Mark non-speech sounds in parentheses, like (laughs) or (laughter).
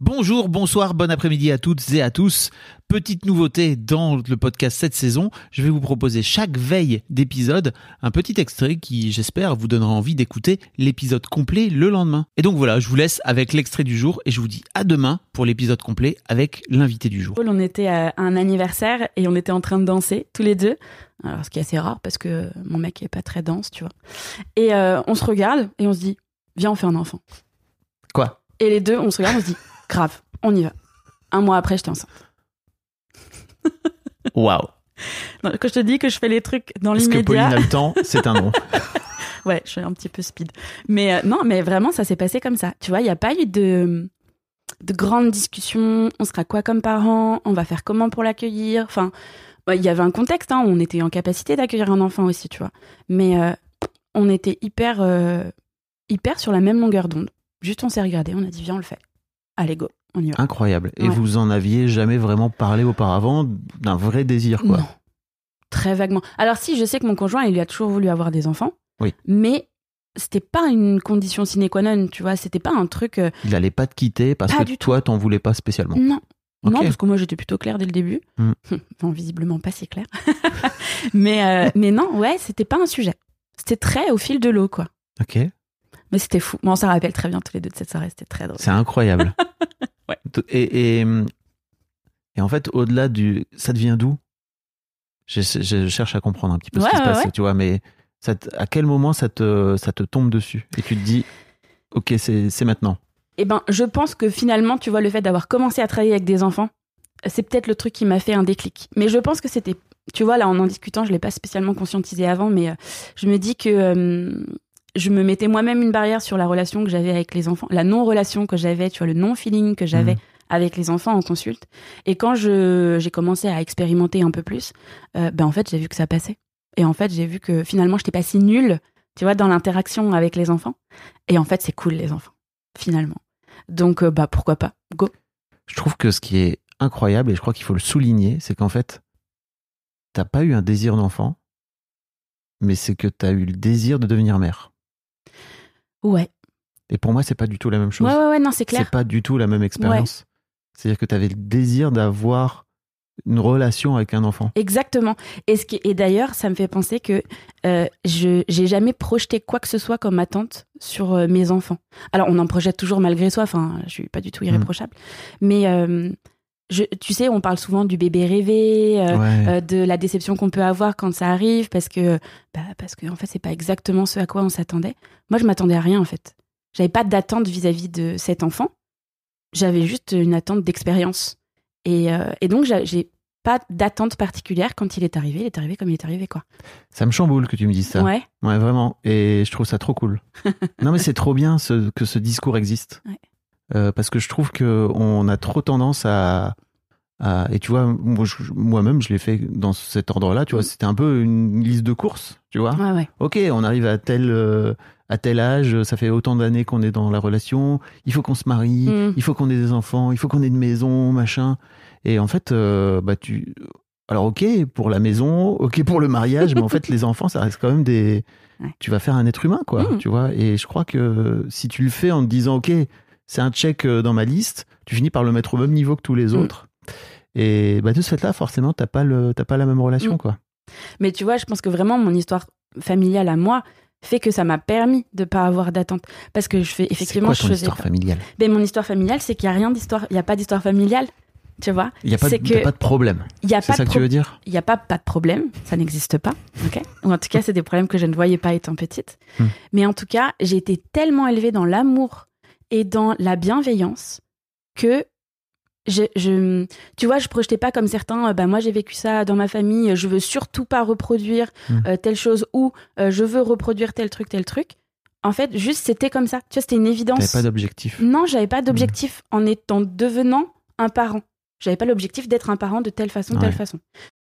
Bonjour, bonsoir, bon après-midi à toutes et à tous. Petite nouveauté dans le podcast cette saison, je vais vous proposer chaque veille d'épisode un petit extrait qui, j'espère, vous donnera envie d'écouter l'épisode complet le lendemain. Et donc voilà, je vous laisse avec l'extrait du jour et je vous dis à demain pour l'épisode complet avec l'invité du jour. On était à un anniversaire et on était en train de danser tous les deux. Alors, ce qui est assez rare parce que mon mec est pas très dense, tu vois. Et euh, on se regarde et on se dit, viens, on fait un enfant. Quoi? Et les deux, on se regarde, on se dit, grave, on y va. Un mois après, j'étais enceinte. (laughs) Waouh Quand je te dis que je fais les trucs dans Est-ce que Pauline l'immédiat, a le temps? C'est un nom. (laughs) ouais, je suis un petit peu speed. Mais euh, non, mais vraiment, ça s'est passé comme ça. Tu vois, il n'y a pas eu de, de grandes discussions. On sera quoi comme parents? On va faire comment pour l'accueillir? Enfin, ouais, il y avait un contexte. hein, on était en capacité d'accueillir un enfant aussi, tu vois. Mais euh, on était hyper, euh, hyper sur la même longueur d'onde. Juste, on s'est regardé, on a dit, viens, on le fait. Allez, go, on y va. Incroyable. Et Ouais. vous en aviez jamais vraiment parlé auparavant d'un vrai désir, quoi. Non. Très vaguement. Alors si, je sais que mon conjoint, il lui a toujours voulu avoir des enfants. Oui. Mais c'était pas une condition sine qua non, tu vois. C'était pas un truc. euh, Il allait pas te quitter parce Pas que du toi, t'en voulais pas spécialement. Non. Non, parce que moi j'étais plutôt claire dès le début. Hmm. (laughs) Bon, visiblement pas si claire. (laughs) mais, euh, mais non, ouais, c'était pas un sujet. C'était très au fil de l'eau, quoi. Ok. Mais c'était fou. Bon, on s'en rappelle très bien tous les deux de cette soirée, c'était très drôle. C'est incroyable. (laughs) Ouais. Et, et, et en fait, au-delà du. Ça devient d'où je, je cherche à comprendre un petit peu ce Ouais, qui se passe, tu vois, mais ça te- à quel moment ça te, ça te tombe dessus Et tu te dis, ok, c'est maintenant? Eh ben, je pense que finalement, tu vois, le fait d'avoir commencé à travailler avec des enfants, c'est peut-être le truc qui m'a fait un déclic. Mais je pense que c'était, tu vois, là, en en discutant, je l'ai pas spécialement conscientisé avant, mais euh, je me dis que euh, je me mettais moi-même une barrière sur la relation que j'avais avec les enfants, la non-relation que j'avais, tu vois, le non-feeling que j'avais Mhm. avec les enfants en consulte. Et quand je j'ai commencé à expérimenter un peu plus, euh, ben en fait, j'ai vu que ça passait. Et en fait, j'ai vu que finalement, j'étais pas si nulle, tu vois, dans l'interaction avec les enfants. Et en fait, c'est cool les enfants, finalement. Donc, euh, bah pourquoi pas? Go. Je trouve que ce qui est incroyable, et je crois qu'il faut le souligner, c'est qu'en fait, t'as pas eu un désir d'enfant, mais c'est que t'as eu le désir de devenir mère. Ouais. Et pour moi, c'est pas du tout la même chose. Ouais, ouais, ouais, non, c'est clair. C'est pas du tout la même expérience. C'est-à-dire que tu avais le désir d'avoir une relation avec un enfant. Exactement. Et, ce qui, et d'ailleurs, ça me fait penser que euh, je j'ai jamais projeté quoi que ce soit comme attente sur euh, mes enfants. Alors, on en projette toujours malgré soi. Enfin, je suis pas du tout Mm. irréprochable. Mais euh, je, tu sais, on parle souvent du bébé rêvé, euh, Ouais. euh, de la déception qu'on peut avoir quand ça arrive, parce que bah, parce que en fait, c'est pas exactement ce à quoi on s'attendait. Moi, je m'attendais à rien en fait. J'avais pas d'attente vis-à-vis de cet enfant. J'avais juste une attente d'expérience. Et, euh, et donc, j'a- j'ai pas d'attente particulière quand il est arrivé. Il est arrivé comme il est arrivé, quoi. Ça me chamboule que tu me dises ça. Ouais. Ouais, vraiment. Et je trouve ça trop cool. (laughs) non, mais c'est trop bien ce- que ce discours existe. Ouais. Euh, parce que je trouve que on a trop tendance à. à- et tu vois, moi-même, je l'ai fait dans cet ordre-là. Tu vois, Mm. c'était un peu une liste de courses. Tu vois. Ouais, ouais. Ok, on arrive à tel, euh, à tel âge, ça fait autant d'années qu'on est dans la relation, il faut qu'on se marie, Mm. il faut qu'on ait des enfants, il faut qu'on ait une maison, machin. Et en fait, euh, bah tu. Alors ok pour la maison, ok pour le mariage, mais en fait (laughs) les enfants, ça reste quand même des. Ouais. Tu vas faire un être humain, quoi, Mm. tu vois. Et je crois que si tu le fais en te disant ok, c'est un check euh, dans ma liste, tu finis par le mettre au même niveau que tous les Mm. autres. Et bah de ce fait-là, forcément, t'as pas le, pas la même relation, Mm. quoi. Mais tu vois, je pense que vraiment, mon histoire familiale à moi fait que ça m'a permis de pas avoir d'attente. Parce que je fais, effectivement, quoi ton je faisais. histoire familiale? Ben, mon histoire familiale, c'est qu'il y a rien d'histoire, il y a pas d'histoire familiale. Tu vois Il y a pas, de- y que- pas de problème. Il y a C'est pas ça de que tu veux dire? il n'y a pas, pas de problème, ça n'existe pas, ok? Ou en tout cas, c'est des problèmes que je ne voyais pas étant petite. Hmm. Mais en tout cas, j'ai été tellement élevée dans l'amour et dans la bienveillance que je, je- tu vois, je projetais pas comme certains, euh, bah, moi j'ai vécu ça dans ma famille, je veux surtout pas reproduire Hmm. euh, telle chose ou euh, je veux reproduire tel truc, tel truc. En fait, juste c'était comme ça. Tu vois, c'était une évidence. T'avais pas d'objectif. Non, j'avais pas d'objectif en étant devenant un parent. J'avais pas l'objectif d'être un parent de telle façon, telle façon.